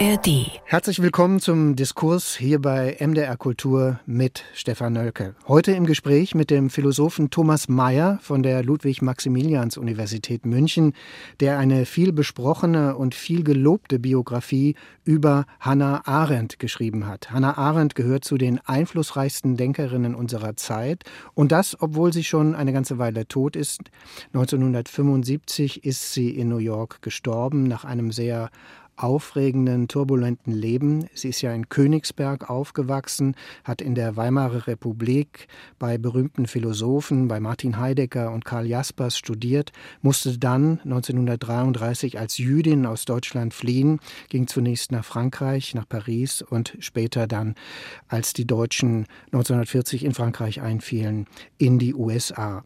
ARD. Herzlich willkommen zum Diskurs hier bei MDR Kultur mit Stefan Nölke. Heute im Gespräch mit dem Philosophen Thomas Mayer von der Ludwig-Maximilians-Universität München, der eine viel besprochene und viel gelobte Biografie über Hannah Arendt geschrieben hat. Hannah Arendt gehört zu den einflussreichsten Denkerinnen unserer Zeit und das, obwohl sie schon eine ganze Weile tot ist. 1975 ist sie in New York gestorben nach einem sehr aufregenden, turbulenten Leben. Sie ist ja in Königsberg aufgewachsen, hat in der Weimarer Republik bei berühmten Philosophen, bei Martin Heidegger und Karl Jaspers studiert, musste dann 1933 als Jüdin aus Deutschland fliehen, ging zunächst nach Frankreich, nach Paris und später dann, als die Deutschen 1940 in Frankreich einfielen, in die USA.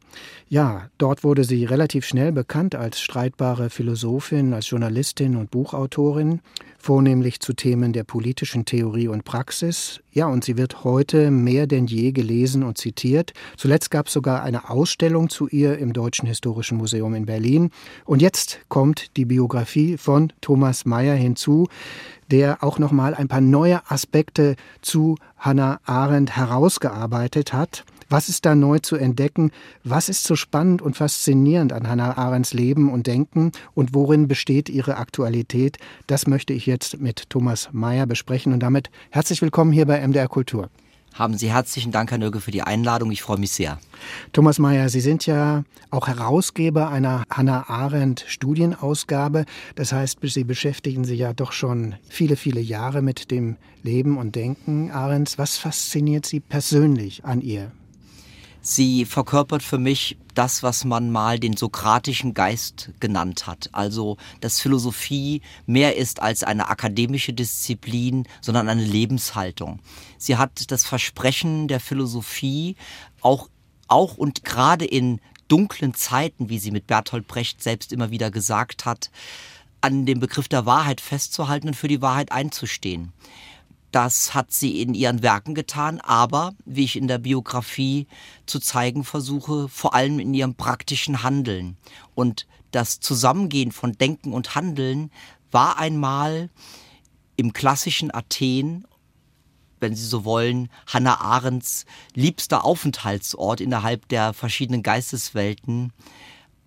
Ja, dort wurde sie relativ schnell bekannt als streitbare Philosophin, als Journalistin und Buchautorin. Autorin, vornehmlich zu Themen der politischen Theorie und Praxis. Ja, und sie wird heute mehr denn je gelesen und zitiert. Zuletzt gab es sogar eine Ausstellung zu ihr im Deutschen Historischen Museum in Berlin. Und jetzt kommt die Biografie von Thomas Mayer hinzu, der auch noch mal ein paar neue Aspekte zu Hannah Arendt herausgearbeitet hat. Was ist da neu zu entdecken? Was ist so spannend und faszinierend an Hannah Arendts Leben und Denken? Und worin besteht ihre Aktualität? Das möchte ich jetzt mit Thomas Mayer besprechen. Und damit herzlich willkommen hier bei MDR Kultur. Haben Sie herzlichen Dank, Herr Nöge, für die Einladung. Ich freue mich sehr. Thomas Mayer, Sie sind ja auch Herausgeber einer Hannah Arendt Studienausgabe. Das heißt, Sie beschäftigen sich ja doch schon viele, viele Jahre mit dem Leben und Denken Arendts. Was fasziniert Sie persönlich an ihr? Sie verkörpert für mich das, was man mal den sokratischen Geist genannt hat. Also, dass Philosophie mehr ist als eine akademische Disziplin, sondern eine Lebenshaltung. Sie hat das Versprechen der Philosophie auch, auch und gerade in dunklen Zeiten, wie sie mit Bertolt Brecht selbst immer wieder gesagt hat, an dem Begriff der Wahrheit festzuhalten und für die Wahrheit einzustehen. Das hat sie in ihren Werken getan, aber, wie ich in der Biografie zu zeigen versuche, vor allem in ihrem praktischen Handeln. Und das Zusammengehen von Denken und Handeln war einmal im klassischen Athen, wenn Sie so wollen, Hannah Arendts liebster Aufenthaltsort innerhalb der verschiedenen Geisteswelten,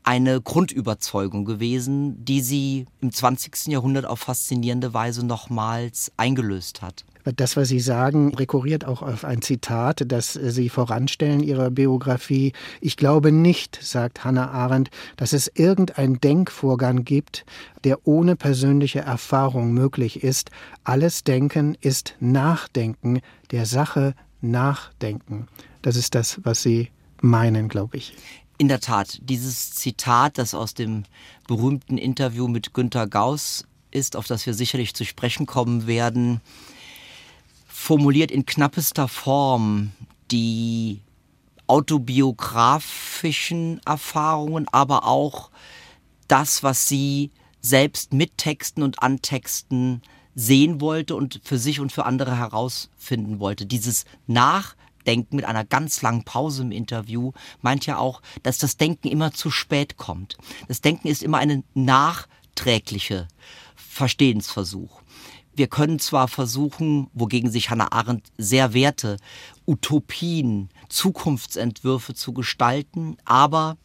eine Grundüberzeugung gewesen, die sie im 20. Jahrhundert auf faszinierende Weise nochmals eingelöst hat. Das, was Sie sagen, rekurriert auch auf ein Zitat, das Sie voranstellen, Ihrer Biografie. Ich glaube nicht, sagt Hannah Arendt, dass es irgendein Denkvorgang gibt, der ohne persönliche Erfahrung möglich ist. Alles Denken ist Nachdenken, der Sache Nachdenken. Das ist das, was Sie meinen, glaube ich. In der Tat, dieses Zitat, das aus dem berühmten Interview mit Günter Gauss ist, auf das wir sicherlich zu sprechen kommen werden, formuliert in knappester Form die autobiografischen Erfahrungen, aber auch das, was sie selbst mit Texten und an Texten sehen wollte und für sich und für andere herausfinden wollte. Dieses Nach Denken mit einer ganz langen Pause im Interview meint ja auch, dass das Denken immer zu spät kommt. Das Denken ist immer eine nachträgliche Verstehensversuch. Wir können zwar versuchen, wogegen sich Hannah Arendt sehr wehrte, Utopien, Zukunftsentwürfe zu gestalten, aber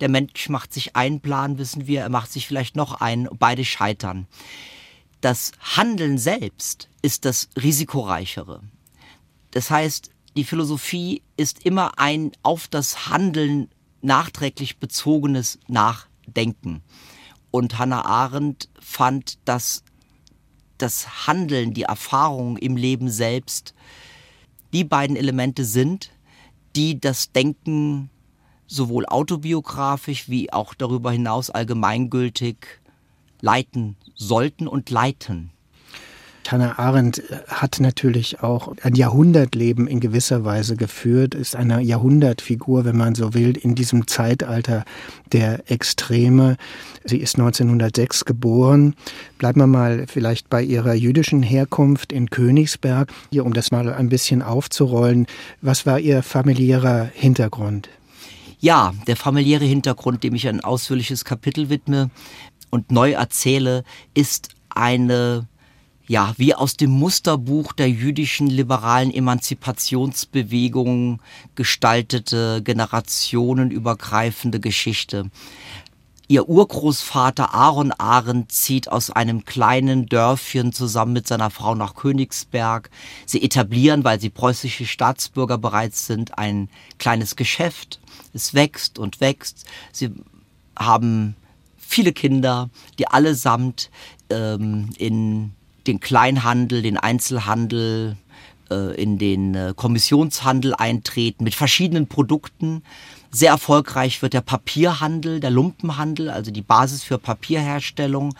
der Mensch macht sich einen Plan, wissen wir, er macht sich vielleicht noch einen, beide scheitern. Das Handeln selbst ist das risikoreichere. Das heißt, die Philosophie ist immer ein auf das Handeln nachträglich bezogenes Nachdenken. Und Hannah Arendt fand, dass das Handeln, die Erfahrung im Leben selbst die beiden Elemente sind, die das Denken sowohl autobiografisch wie auch darüber hinaus allgemeingültig leiten sollten und leiten. Hannah Arendt hat natürlich auch ein Jahrhundertleben in gewisser Weise geführt, ist eine Jahrhundertfigur, wenn man so will, in diesem Zeitalter der Extreme. Sie ist 1906 geboren. Bleiben wir mal vielleicht bei ihrer jüdischen Herkunft in Königsberg, hier, um das mal ein bisschen aufzurollen. Was war ihr familiärer Hintergrund? Ja, der familiäre Hintergrund, dem ich ein ausführliches Kapitel widme und neu erzähle, ist eine ja, wie aus dem Musterbuch der jüdischen liberalen Emanzipationsbewegung gestaltete, generationenübergreifende Geschichte. Ihr Urgroßvater Aaron Arendt zieht aus einem kleinen Dörfchen zusammen mit seiner Frau nach Königsberg. Sie etablieren, weil sie preußische Staatsbürger bereits sind, ein kleines Geschäft. Es wächst und wächst. Sie haben viele Kinder, die allesamt ähm, in den Kleinhandel, den Einzelhandel, äh, in den äh, Kommissionshandel eintreten mit verschiedenen Produkten. Sehr erfolgreich wird der Papierhandel, der Lumpenhandel, also die Basis für Papierherstellung.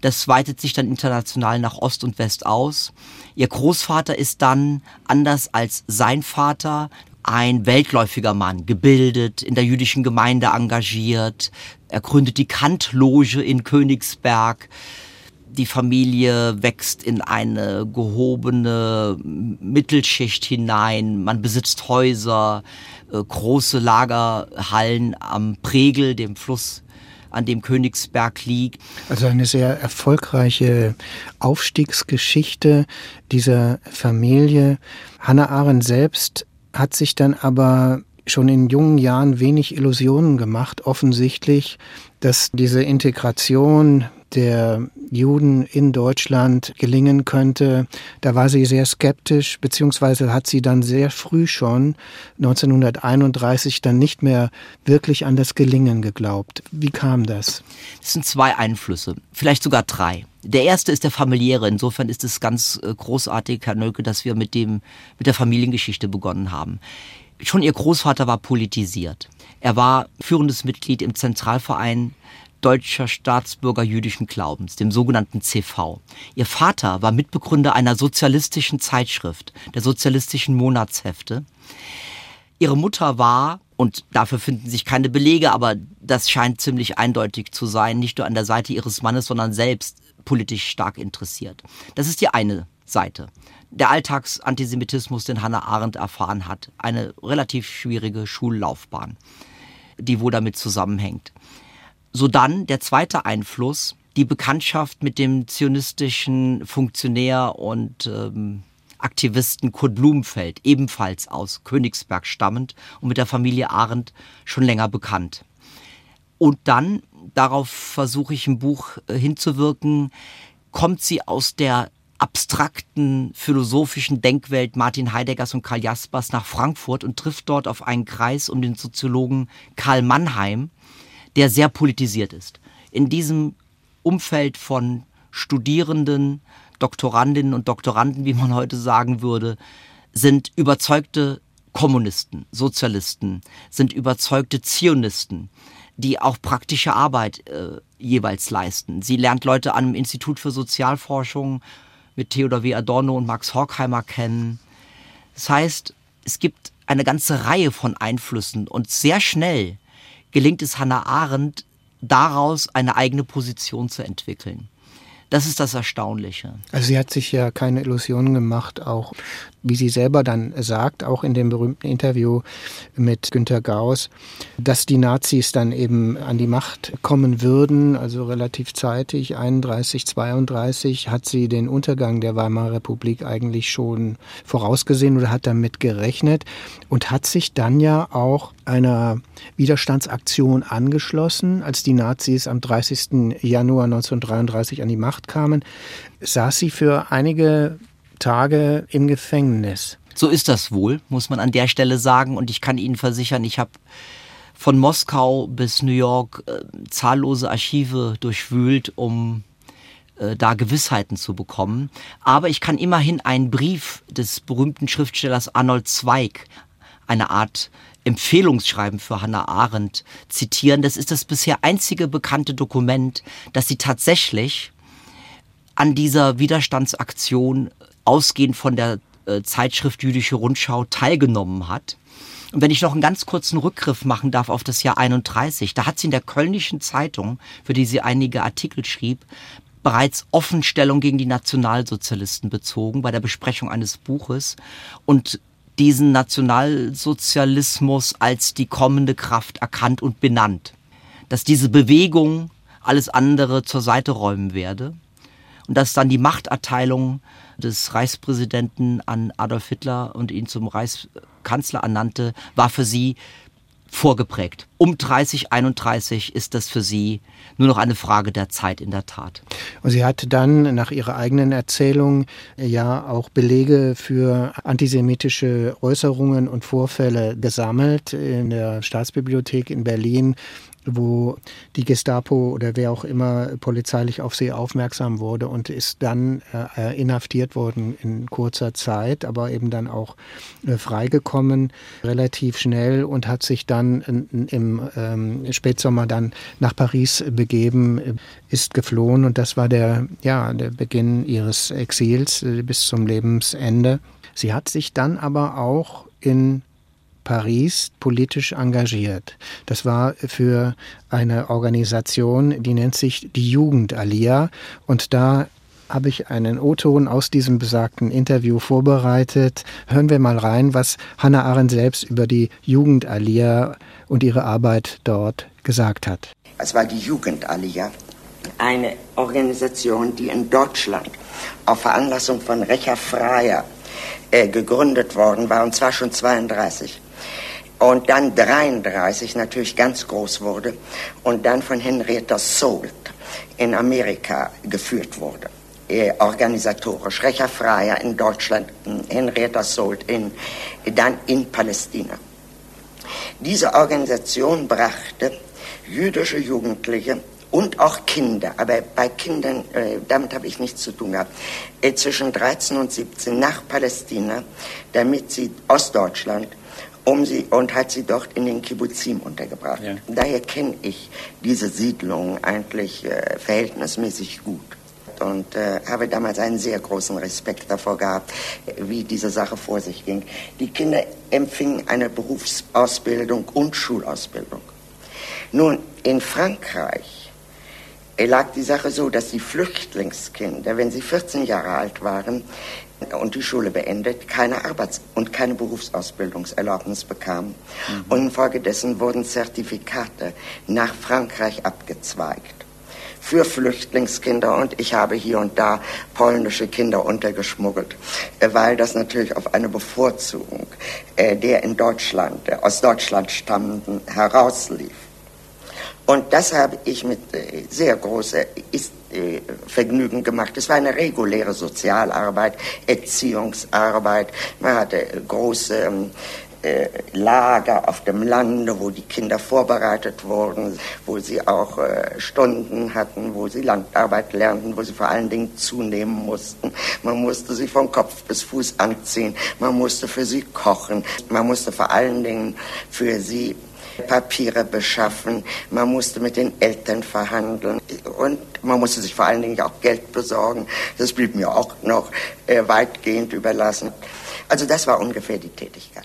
Das weitet sich dann international nach Ost und West aus. Ihr Großvater ist dann, anders als sein Vater, ein weltläufiger Mann, gebildet, in der jüdischen Gemeinde engagiert. Er gründet die Kantloge in Königsberg die Familie wächst in eine gehobene Mittelschicht hinein. Man besitzt Häuser, äh, große Lagerhallen am Pregel, dem Fluss an dem Königsberg liegt. Also eine sehr erfolgreiche Aufstiegsgeschichte dieser Familie. Hannah Arendt selbst hat sich dann aber schon in jungen Jahren wenig Illusionen gemacht, offensichtlich, dass diese Integration der Juden in Deutschland gelingen könnte. Da war sie sehr skeptisch, beziehungsweise hat sie dann sehr früh schon 1931 dann nicht mehr wirklich an das Gelingen geglaubt. Wie kam das? Es sind zwei Einflüsse, vielleicht sogar drei. Der erste ist der familiäre. Insofern ist es ganz äh, großartig, Herr Nölke, dass wir mit dem, mit der Familiengeschichte begonnen haben. Schon ihr Großvater war politisiert. Er war führendes Mitglied im Zentralverein deutscher Staatsbürger jüdischen Glaubens, dem sogenannten CV. Ihr Vater war Mitbegründer einer sozialistischen Zeitschrift, der sozialistischen Monatshefte. Ihre Mutter war, und dafür finden sich keine Belege, aber das scheint ziemlich eindeutig zu sein, nicht nur an der Seite ihres Mannes, sondern selbst politisch stark interessiert. Das ist die eine Seite. Der Alltagsantisemitismus, den Hannah Arendt erfahren hat. Eine relativ schwierige Schullaufbahn, die wohl damit zusammenhängt. So dann der zweite Einfluss, die Bekanntschaft mit dem zionistischen Funktionär und ähm, Aktivisten Kurt Blumenfeld, ebenfalls aus Königsberg stammend und mit der Familie Arendt schon länger bekannt. Und dann, darauf versuche ich im Buch äh, hinzuwirken, kommt sie aus der abstrakten philosophischen Denkwelt Martin Heideggers und Karl Jaspers nach Frankfurt und trifft dort auf einen Kreis um den Soziologen Karl Mannheim, der sehr politisiert ist. In diesem Umfeld von Studierenden, Doktorandinnen und Doktoranden, wie man heute sagen würde, sind überzeugte Kommunisten, Sozialisten, sind überzeugte Zionisten, die auch praktische Arbeit äh, jeweils leisten. Sie lernt Leute an dem Institut für Sozialforschung mit Theodor W. Adorno und Max Horkheimer kennen. Das heißt, es gibt eine ganze Reihe von Einflüssen und sehr schnell gelingt es Hannah Arendt, daraus eine eigene Position zu entwickeln. Das ist das Erstaunliche. Also sie hat sich ja keine Illusionen gemacht, auch wie sie selber dann sagt, auch in dem berühmten Interview mit Günter Gauss, dass die Nazis dann eben an die Macht kommen würden, also relativ zeitig, 31, 32, hat sie den Untergang der Weimarer Republik eigentlich schon vorausgesehen oder hat damit gerechnet und hat sich dann ja auch einer Widerstandsaktion angeschlossen, als die Nazis am 30. Januar 1933 an die Macht kamen, saß sie für einige Tage im Gefängnis. So ist das wohl, muss man an der Stelle sagen. Und ich kann Ihnen versichern, ich habe von Moskau bis New York äh, zahllose Archive durchwühlt, um äh, da Gewissheiten zu bekommen. Aber ich kann immerhin einen Brief des berühmten Schriftstellers Arnold Zweig, eine Art Empfehlungsschreiben für Hannah Arendt zitieren. Das ist das bisher einzige bekannte Dokument, dass sie tatsächlich an dieser Widerstandsaktion ausgehend von der äh, Zeitschrift Jüdische Rundschau teilgenommen hat. Und wenn ich noch einen ganz kurzen Rückgriff machen darf auf das Jahr 31, da hat sie in der Kölnischen Zeitung, für die sie einige Artikel schrieb, bereits Offenstellung gegen die Nationalsozialisten bezogen bei der Besprechung eines Buches und diesen Nationalsozialismus als die kommende Kraft erkannt und benannt. Dass diese Bewegung alles andere zur Seite räumen werde Und dass dann die Machterteilung des Reichspräsidenten an Adolf Hitler und ihn zum Reichskanzler ernannte, war für sie vorgeprägt. Um 30, 31 ist das für sie nur noch eine Frage der Zeit in der Tat. Und sie hat dann nach ihrer eigenen Erzählung ja auch Belege für antisemitische Äußerungen und Vorfälle gesammelt in der Staatsbibliothek in Berlin wo die Gestapo oder wer auch immer polizeilich auf sie aufmerksam wurde und ist dann äh, inhaftiert worden in kurzer Zeit, aber eben dann auch äh, freigekommen relativ schnell und hat sich dann in, im ähm, Spätsommer dann nach Paris begeben, ist geflohen und das war der, ja, der Beginn ihres Exils äh, bis zum Lebensende. Sie hat sich dann aber auch in Paris politisch engagiert. Das war für eine Organisation, die nennt sich die Jugend Alia. Und da habe ich einen O-Ton aus diesem besagten Interview vorbereitet. Hören wir mal rein, was Hannah Arendt selbst über die Jugend Alia und ihre Arbeit dort gesagt hat. Es war die Jugend Alia, eine Organisation, die in Deutschland auf Veranlassung von Recha Freier äh, gegründet worden war, und zwar schon 32 und dann 33 natürlich ganz groß wurde und dann von Henrietta Salt in Amerika geführt wurde. Organisatorisch. Recha Freier in Deutschland, Henrietta Salt in, dann in Palästina. Diese Organisation brachte jüdische Jugendliche und auch Kinder, aber bei Kindern, äh, damit habe ich nichts zu tun gehabt, äh, zwischen 13 und 17 nach Palästina, damit sie Ostdeutschland um sie und hat sie dort in den Kibbuzim untergebracht. Ja. Daher kenne ich diese Siedlung eigentlich äh, verhältnismäßig gut und äh, habe damals einen sehr großen Respekt davor gehabt, wie diese Sache vor sich ging. Die Kinder empfingen eine Berufsausbildung und Schulausbildung. Nun, in Frankreich lag die Sache so, dass die Flüchtlingskinder, wenn sie 14 Jahre alt waren, und die Schule beendet, keine Arbeits- und keine Berufsausbildungserlaubnis bekamen. Mhm. Und infolgedessen wurden Zertifikate nach Frankreich abgezweigt für Flüchtlingskinder und ich habe hier und da polnische Kinder untergeschmuggelt, äh, weil das natürlich auf eine Bevorzugung äh, der in Deutschland, der aus Deutschland stammenden herauslief. Und das habe ich mit äh, sehr großer äh, Vergnügen gemacht. Es war eine reguläre Sozialarbeit, Erziehungsarbeit. Man hatte große ähm, äh, Lager auf dem Lande, wo die Kinder vorbereitet wurden, wo sie auch äh, Stunden hatten, wo sie Landarbeit lernten, wo sie vor allen Dingen zunehmen mussten. Man musste sie von Kopf bis Fuß anziehen, man musste für sie kochen, man musste vor allen Dingen für sie Papiere beschaffen, man musste mit den Eltern verhandeln und man musste sich vor allen Dingen auch Geld besorgen. Das blieb mir auch noch äh, weitgehend überlassen. Also das war ungefähr die Tätigkeit.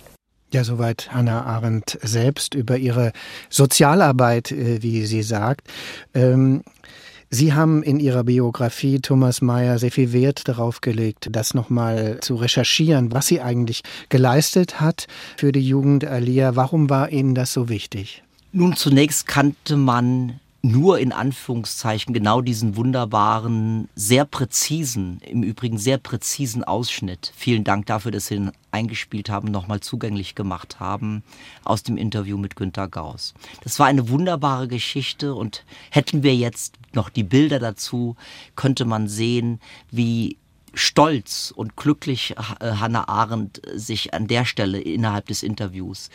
Ja, soweit Hannah Arendt selbst über ihre Sozialarbeit, äh, wie sie sagt. Ähm, Sie haben in Ihrer Biografie, Thomas Mayer, sehr viel Wert darauf gelegt, das nochmal zu recherchieren, was sie eigentlich geleistet hat für die Jugend Alia. Warum war Ihnen das so wichtig? Nun, zunächst kannte man nur in Anführungszeichen genau diesen wunderbaren, sehr präzisen, im Übrigen sehr präzisen Ausschnitt. Vielen Dank dafür, dass Sie ihn eingespielt haben, nochmal zugänglich gemacht haben aus dem Interview mit Günter Gauss. Das war eine wunderbare Geschichte und hätten wir jetzt noch die Bilder dazu, könnte man sehen, wie stolz und glücklich Hannah Arendt sich an der Stelle innerhalb des Interviews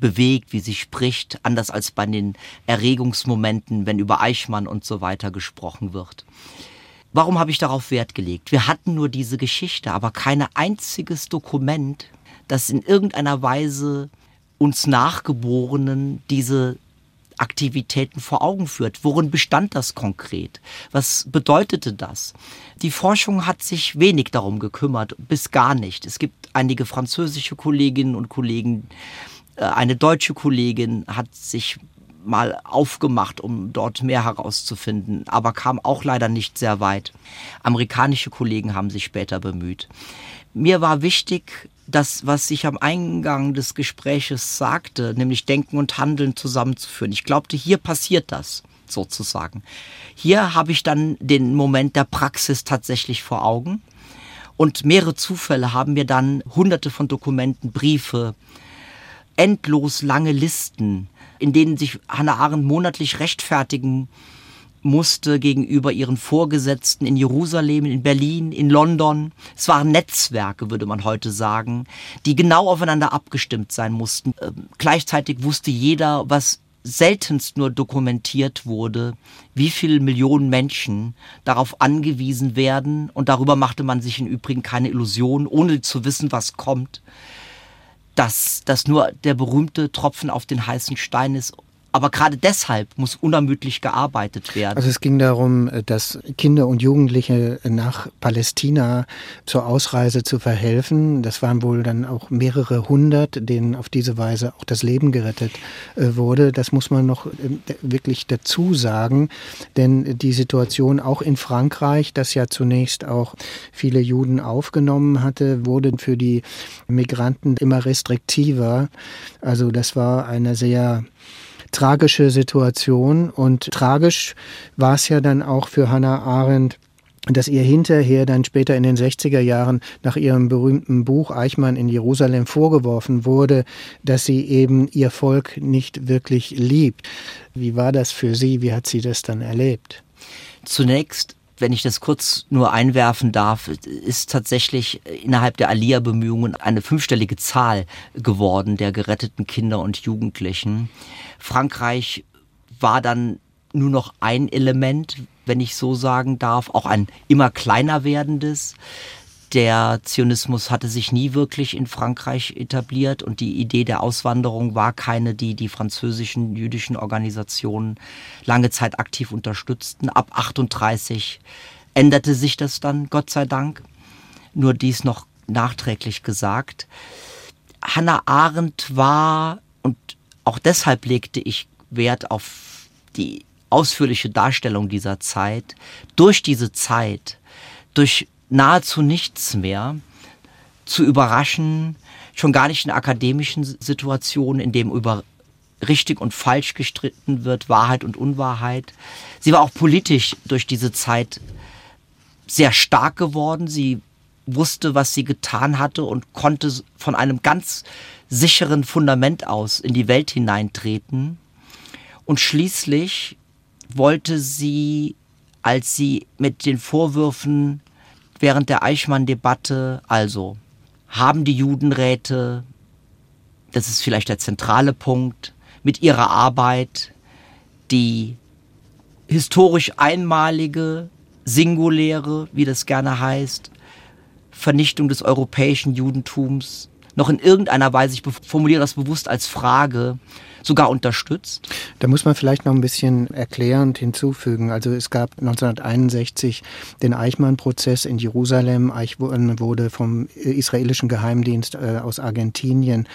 bewegt, wie sie spricht, anders als bei den Erregungsmomenten, wenn über Eichmann und so weiter gesprochen wird. Warum habe ich darauf Wert gelegt? Wir hatten nur diese Geschichte, aber kein einziges Dokument, das in irgendeiner Weise uns Nachgeborenen diese Aktivitäten vor Augen führt. Worin bestand das konkret? Was bedeutete das? Die Forschung hat sich wenig darum gekümmert, bis gar nicht. Es gibt einige französische Kolleginnen und Kollegen, eine deutsche Kollegin hat sich mal aufgemacht, um dort mehr herauszufinden, aber kam auch leider nicht sehr weit. Amerikanische Kollegen haben sich später bemüht. Mir war wichtig, das, was ich am Eingang des Gespräches sagte, nämlich Denken und Handeln zusammenzuführen. Ich glaubte, hier passiert das. sozusagen. Hier habe ich dann den Moment der Praxis tatsächlich vor Augen. Und mehrere Zufälle haben mir dann hunderte von Dokumenten, Briefe, endlos lange Listen, in denen sich Hannah Arendt monatlich rechtfertigen musste gegenüber ihren Vorgesetzten in Jerusalem, in Berlin, in London. Es waren Netzwerke, würde man heute sagen, die genau aufeinander abgestimmt sein mussten. Ähm, gleichzeitig wusste jeder, was seltenst nur dokumentiert wurde, wie viele Millionen Menschen darauf angewiesen werden. Und darüber machte man sich im Übrigen keine Illusion, ohne zu wissen, was kommt, dass das nur der berühmte Tropfen auf den heißen Stein ist aber gerade deshalb muss unermüdlich gearbeitet werden. Also es ging darum, dass Kinder und Jugendliche nach Palästina zur Ausreise zu verhelfen. Das waren wohl dann auch mehrere hundert, denen auf diese Weise auch das Leben gerettet äh, wurde. Das muss man noch äh, wirklich dazu sagen, denn die Situation auch in Frankreich, das ja zunächst auch viele Juden aufgenommen hatte, wurde für die Migranten immer restriktiver. Also das war eine sehr tragische Situation. Und tragisch war es ja dann auch für Hannah Arendt, dass ihr hinterher dann später in den 60er Jahren nach ihrem berühmten Buch Eichmann in Jerusalem vorgeworfen wurde, dass sie eben ihr Volk nicht wirklich liebt. Wie war das für sie? Wie hat sie das dann erlebt? Zunächst wenn ich das kurz nur einwerfen darf, ist tatsächlich innerhalb der Alia-Bemühungen eine fünfstellige Zahl geworden der geretteten Kinder und Jugendlichen. Frankreich war dann nur noch ein Element, wenn ich so sagen darf, auch ein immer kleiner werdendes. Der Zionismus hatte sich nie wirklich in Frankreich etabliert und die Idee der Auswanderung war keine, die die französischen jüdischen Organisationen lange Zeit aktiv unterstützten. Ab 38 änderte sich das dann, Gott sei Dank. Nur dies noch nachträglich gesagt. Hannah Arendt war, und auch deshalb legte ich Wert auf die ausführliche Darstellung dieser Zeit, durch diese Zeit, durch nahezu nichts mehr zu überraschen, schon gar nicht in akademischen Situationen, in dem über richtig und falsch gestritten wird, Wahrheit und Unwahrheit. Sie war auch politisch durch diese Zeit sehr stark geworden. Sie wusste, was sie getan hatte und konnte von einem ganz sicheren Fundament aus in die Welt hineintreten. Und schließlich wollte sie, als sie mit den Vorwürfen während der Eichmann-Debatte, also haben die Judenräte, das ist vielleicht der zentrale Punkt, mit ihrer Arbeit die historisch einmalige, singuläre, wie das gerne heißt, Vernichtung des europäischen Judentums noch in irgendeiner Weise, ich formuliere das bewusst als Frage, sogar unterstützt? Da muss man vielleicht noch ein bisschen erklärend hinzufügen. Also es gab 1961 den Eichmann-Prozess in Jerusalem. Eichmann wurde vom israelischen Geheimdienst äh, aus Argentinien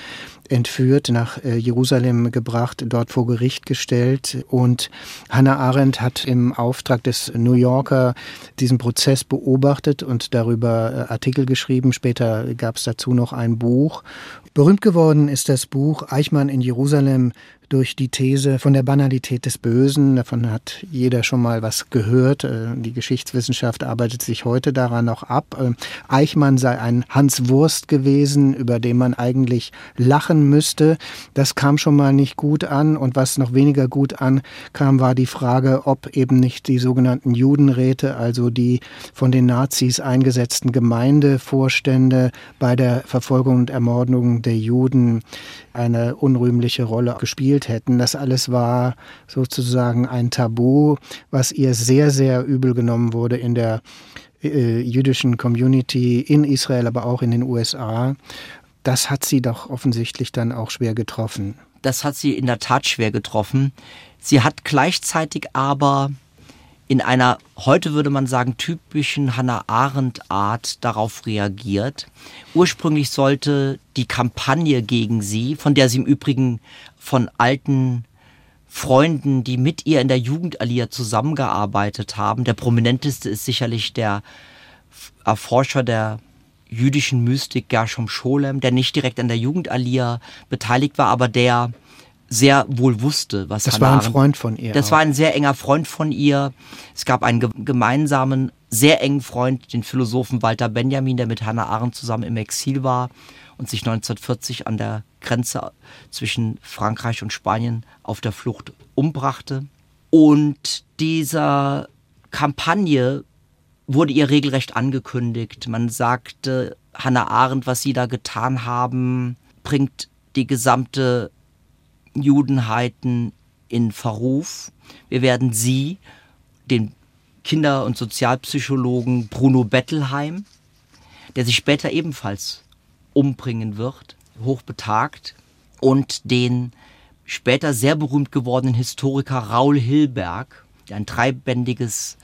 entführt, nach äh, Jerusalem gebracht, dort vor Gericht gestellt. Und Hannah Arendt hat im Auftrag des New Yorker diesen Prozess beobachtet und darüber äh, Artikel geschrieben. Später gab es dazu noch ein Buch. Berühmt geworden ist das Buch Eichmann in Jerusalem durch die These von der Banalität des Bösen. Davon hat jeder schon mal was gehört. Äh, die Geschichtswissenschaft arbeitet sich heute daran noch ab. Äh, Eichmann sei ein Hans Wurst gewesen, über den man eigentlich lachen müsste. Das kam schon mal nicht gut an. Und was noch weniger gut ankam, war die Frage, ob eben nicht die sogenannten Judenräte, also die von den Nazis eingesetzten Gemeindevorstände bei der Verfolgung und Ermordung der Juden eine unrühmliche Rolle gespielt hätten. Das alles war sozusagen ein Tabu, was ihr sehr, sehr übel genommen wurde in der äh, jüdischen Community in Israel, aber auch in den USA. Das hat sie doch offensichtlich dann auch schwer getroffen. Das hat sie in der Tat schwer getroffen. Sie hat gleichzeitig aber in einer, heute würde man sagen, typischen Hannah Arendt-Art darauf reagiert. Ursprünglich sollte die Kampagne gegen sie, von der sie im Übrigen von alten Freunden, die mit ihr in der Jugendallier zusammengearbeitet haben, der prominenteste ist sicherlich der Erforscher der jüdischen Mystik Gershom Scholem, der nicht direkt an der Jugendallier beteiligt war, aber der sehr wohl wusste, was Das Hannah war ein Arendt- Freund von ihr. Das auch. war ein sehr enger Freund von ihr. Es gab einen ge gemeinsamen, sehr engen Freund, den Philosophen Walter Benjamin, der mit Hannah Arendt zusammen im Exil war und sich 1940 an der Grenze zwischen Frankreich und Spanien auf der Flucht umbrachte. Und dieser Kampagne wurde ihr regelrecht angekündigt. Man sagte, Hannah Arendt, was sie da getan haben, bringt die gesamte Judenheiten in Verruf. Wir werden sie, den Kinder- und Sozialpsychologen Bruno Bettelheim, der sich später ebenfalls umbringen wird, hochbetagt, und den später sehr berühmt gewordenen Historiker Raul Hilberg, der ein dreibändiges,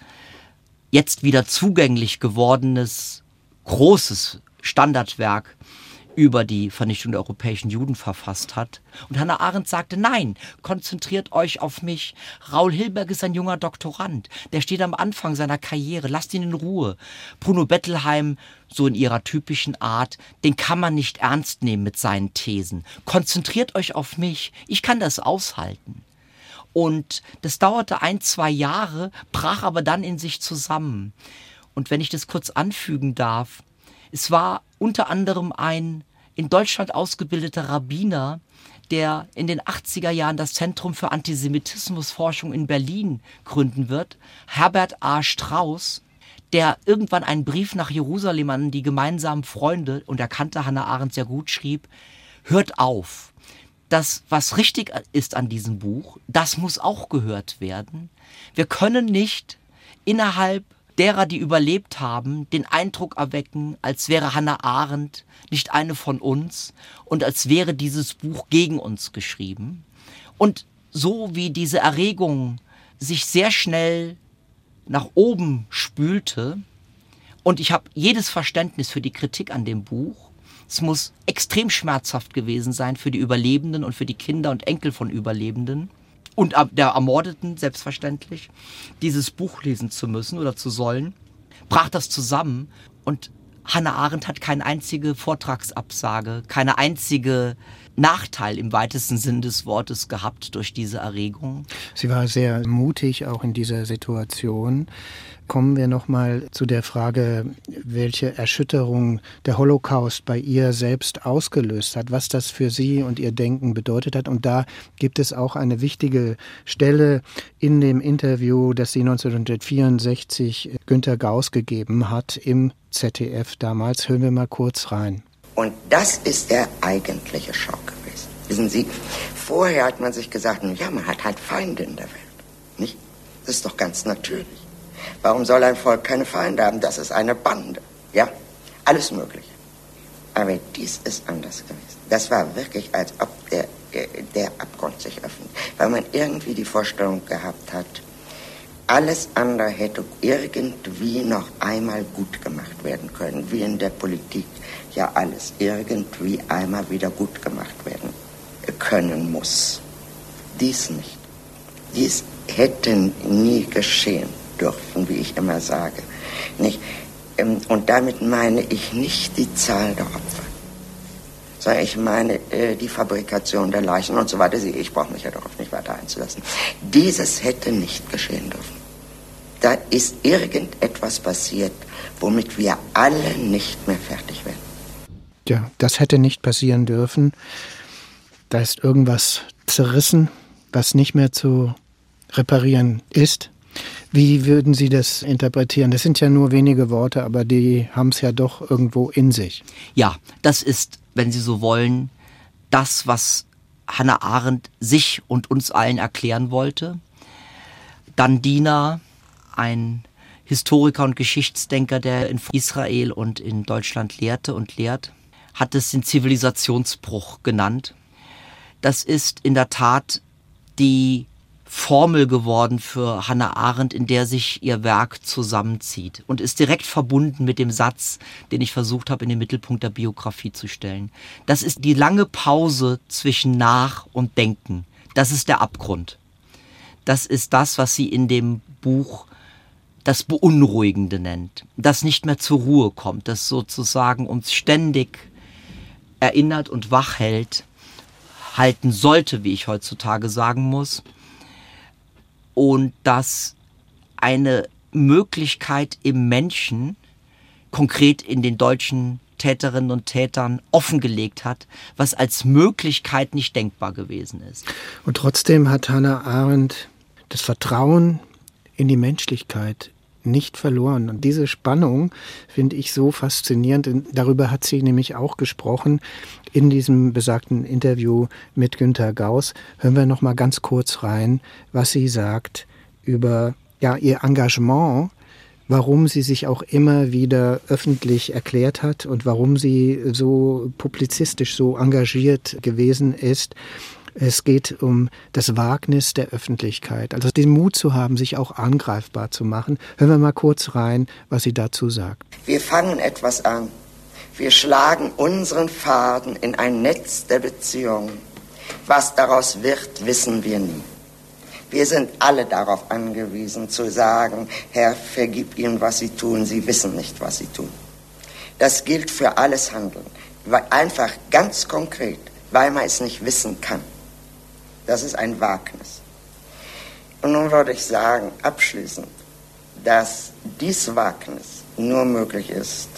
jetzt wieder zugänglich gewordenes, großes Standardwerk über die Vernichtung der europäischen Juden verfasst hat. Und Hannah Arendt sagte, nein, konzentriert euch auf mich. Raul Hilberg ist ein junger Doktorand. Der steht am Anfang seiner Karriere. Lasst ihn in Ruhe. Bruno Bettelheim, so in ihrer typischen Art, den kann man nicht ernst nehmen mit seinen Thesen. Konzentriert euch auf mich. Ich kann das aushalten. Und das dauerte ein, zwei Jahre, brach aber dann in sich zusammen. Und wenn ich das kurz anfügen darf, es war unter anderem ein in Deutschland ausgebildeter Rabbiner, der in den 80er Jahren das Zentrum für Antisemitismusforschung in Berlin gründen wird, Herbert A. Strauß, der irgendwann einen Brief nach Jerusalem an die gemeinsamen Freunde, und er kannte Hannah Arendt sehr gut, schrieb, hört auf. Das, was richtig ist an diesem Buch, das muss auch gehört werden. Wir können nicht innerhalb derer, die überlebt haben, den Eindruck erwecken, als wäre Hannah Arendt nicht eine von uns und als wäre dieses Buch gegen uns geschrieben. Und so wie diese Erregung sich sehr schnell nach oben spülte, und ich habe jedes Verständnis für die Kritik an dem Buch, es muss extrem schmerzhaft gewesen sein für die Überlebenden und für die Kinder und Enkel von Überlebenden und der Ermordeten selbstverständlich, dieses Buch lesen zu müssen oder zu sollen, brach das zusammen und Hannah Arendt hat keine einzige Vortragsabsage, keine einzige Nachteil im weitesten Sinn des Wortes gehabt durch diese Erregung. Sie war sehr mutig auch in dieser Situation. Kommen wir noch mal zu der Frage, welche Erschütterung der Holocaust bei ihr selbst ausgelöst hat, was das für sie und ihr Denken bedeutet hat. Und da gibt es auch eine wichtige Stelle in dem Interview, das sie 1964 Günter Gauss gegeben hat im ZDF damals. Hören wir mal kurz rein. Und das ist der eigentliche Schock gewesen. Wissen Sie, vorher hat man sich gesagt, ja, man hat halt Feinde in der Welt. Nicht? Das ist doch ganz natürlich. Warum soll ein Volk keine Feinde haben? Das ist eine Bande. Ja, alles Mögliche. Aber dies ist anders gewesen. Das war wirklich, als ob der, der Abgrund sich öffnet. Weil man irgendwie die Vorstellung gehabt hat, alles andere hätte irgendwie noch einmal gut gemacht werden können, wie in der Politik ja alles irgendwie einmal wieder gut gemacht werden können muss. Dies nicht. Dies hätte nie geschehen dürfen, wie ich immer sage. Nicht? Ähm, Und damit meine ich nicht die Zahl der Opfer, sondern ich meine äh, die Fabrikation der Leichen und so weiter. Ich brauche mich ja darauf nicht weiter einzulassen. Dieses hätte nicht geschehen dürfen. Da ist irgendetwas passiert, womit wir alle nicht mehr fertig werden. Ja, das hätte nicht passieren dürfen. Da ist irgendwas zerrissen, was nicht mehr zu reparieren ist. Wie würden Sie das interpretieren? Das sind ja nur wenige Worte, aber die haben es ja doch irgendwo in sich. Ja, das ist, wenn Sie so wollen, das, was Hannah Arendt sich und uns allen erklären wollte. Dann Dina, ein Historiker und Geschichtsdenker, der in Israel und in Deutschland lehrte und lehrt, hat es den Zivilisationsbruch genannt. Das ist in der Tat die Formel geworden für Hannah Arendt, in der sich ihr Werk zusammenzieht und ist direkt verbunden mit dem Satz, den ich versucht habe, in den Mittelpunkt der Biografie zu stellen. Das ist die lange Pause zwischen Nach und Denken. Das ist der Abgrund. Das ist das, was sie in dem Buch das Beunruhigende nennt, das nicht mehr zur Ruhe kommt, das sozusagen uns ständig erinnert und wach hält. halten sollte, wie ich heutzutage sagen muss. Und dass eine Möglichkeit im Menschen, konkret in den deutschen Täterinnen und Tätern offengelegt hat, was als Möglichkeit nicht denkbar gewesen ist. Und trotzdem hat Hannah Arendt das Vertrauen in die Menschlichkeit nicht verloren. Und diese Spannung finde ich so faszinierend. Darüber hat sie nämlich auch gesprochen in diesem besagten Interview mit Günter Gauss. Hören wir noch mal ganz kurz rein, was sie sagt über ja, ihr Engagement warum sie sich auch immer wieder öffentlich erklärt hat und warum sie so publizistisch so engagiert gewesen ist. Es geht um das Wagnis der Öffentlichkeit, also den Mut zu haben, sich auch angreifbar zu machen. Hören wir mal kurz rein, was sie dazu sagt. Wir fangen etwas an. Wir schlagen unseren Faden in ein Netz der Beziehungen. Was daraus wird, wissen wir nie. Wir sind alle darauf angewiesen zu sagen, Herr, vergib ihnen, was sie tun, sie wissen nicht, was sie tun. Das gilt für alles Handeln. Einfach ganz konkret, weil man es nicht wissen kann. Das ist ein Wagnis. Und nun würde ich sagen, abschließend, dass dies Wagnis nur möglich ist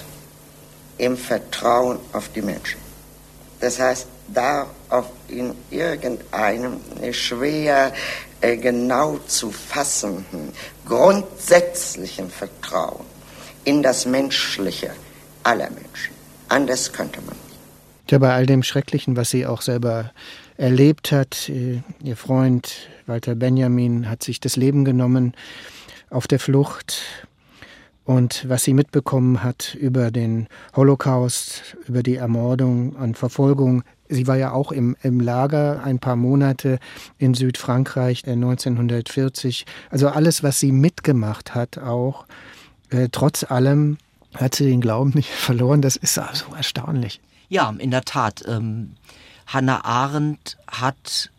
im Vertrauen auf die Menschen. Das heißt, da auf in irgendeinem schwer äh, genau zu fassenden, grundsätzlichen Vertrauen in das Menschliche aller Menschen. Anders könnte man nicht. Ja, bei all dem Schrecklichen, was sie auch selber erlebt hat, äh, ihr Freund Walter Benjamin hat sich das Leben genommen auf der Flucht und was sie mitbekommen hat über den Holocaust, über die Ermordung und Verfolgung Sie war ja auch im, im Lager ein paar Monate in Südfrankreich 1940. Äh, also alles, was sie mitgemacht hat, auch äh, trotz allem hat sie den Glauben nicht verloren. Das ist also erstaunlich. Ja, in der Tat. Ähm, Hannah Arendt hat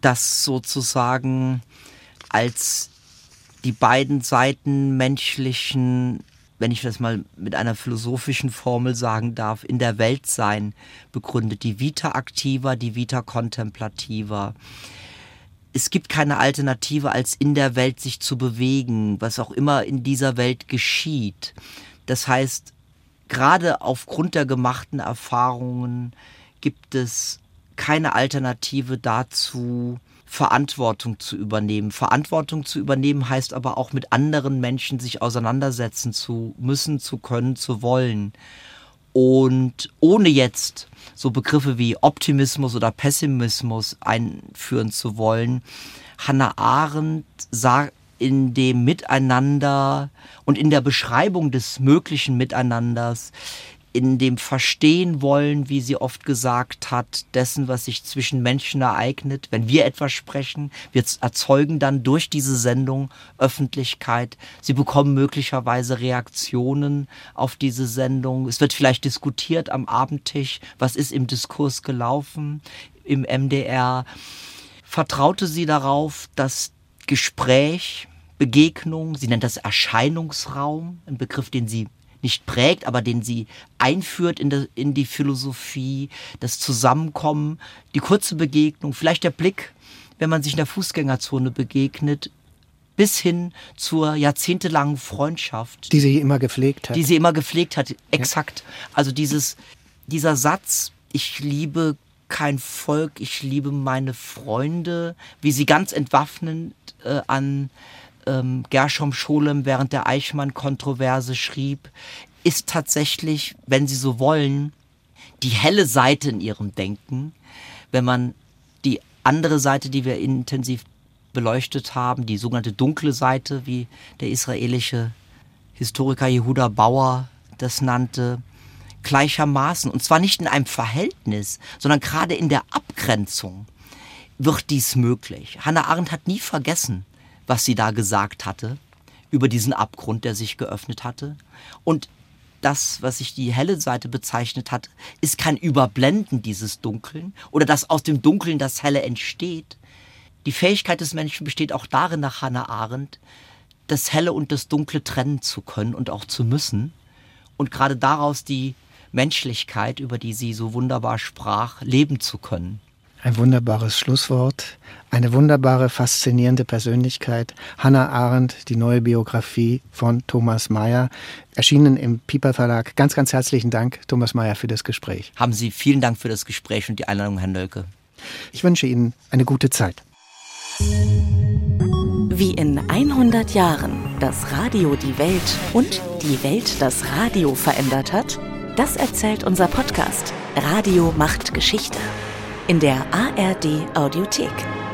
das sozusagen als die beiden Seiten menschlichen wenn ich das mal mit einer philosophischen Formel sagen darf, in der Welt sein begründet. Die Vita activa, die Vita contemplativa. Es gibt keine Alternative, als in der Welt sich zu bewegen, was auch immer in dieser Welt geschieht. Das heißt, gerade aufgrund der gemachten Erfahrungen gibt es keine Alternative dazu, Verantwortung zu übernehmen. Verantwortung zu übernehmen heißt aber auch mit anderen Menschen sich auseinandersetzen zu müssen, zu können, zu wollen. Und ohne jetzt so Begriffe wie Optimismus oder Pessimismus einführen zu wollen, Hannah Arendt sagt in dem Miteinander und in der Beschreibung des möglichen Miteinanders in dem Verstehen wollen, wie sie oft gesagt hat, dessen, was sich zwischen Menschen ereignet. Wenn wir etwas sprechen, wir erzeugen dann durch diese Sendung Öffentlichkeit. Sie bekommen möglicherweise Reaktionen auf diese Sendung. Es wird vielleicht diskutiert am Abendtisch, was ist im Diskurs gelaufen im MDR. Vertraute sie darauf, dass Gespräch, Begegnung, sie nennt das Erscheinungsraum, ein Begriff, den sie nicht prägt, aber den sie einführt in, de, in die Philosophie, das Zusammenkommen, die kurze Begegnung, vielleicht der Blick, wenn man sich in der Fußgängerzone begegnet, bis hin zur jahrzehntelangen Freundschaft. Die sie immer gepflegt hat. Die sie immer gepflegt hat, exakt. Ja. Also dieses, dieser Satz, ich liebe kein Volk, ich liebe meine Freunde, wie sie ganz entwaffnend äh, an ähm, Gershom Scholem während der Eichmann-Kontroverse schrieb, ist tatsächlich, wenn Sie so wollen, die helle Seite in ihrem Denken. Wenn man die andere Seite, die wir intensiv beleuchtet haben, die sogenannte dunkle Seite, wie der israelische Historiker Jehuda Bauer das nannte, gleichermaßen, und zwar nicht in einem Verhältnis, sondern gerade in der Abgrenzung wird dies möglich. Hannah Arendt hat nie vergessen, was sie da gesagt hatte, über diesen Abgrund, der sich geöffnet hatte. Und das, was sich die helle Seite bezeichnet hat, ist kein Überblenden dieses Dunkeln oder dass aus dem Dunkeln das Helle entsteht. Die Fähigkeit des Menschen besteht auch darin, nach Hannah Arendt, das Helle und das Dunkle trennen zu können und auch zu müssen. Und gerade daraus die Menschlichkeit, über die sie so wunderbar sprach, leben zu können. Ein wunderbares Schlusswort, eine wunderbare, faszinierende Persönlichkeit. Hannah Arendt, die neue Biografie von Thomas Mayer, erschienen im Piper Verlag. Ganz, ganz herzlichen Dank, Thomas Mayer, für das Gespräch. Haben Sie vielen Dank für das Gespräch und die Einladung, Herr Nölke. Ich wünsche Ihnen eine gute Zeit. Wie in 100 Jahren das Radio die Welt und die Welt das Radio verändert hat, das erzählt unser Podcast Radio macht Geschichte in der ARD Audiothek.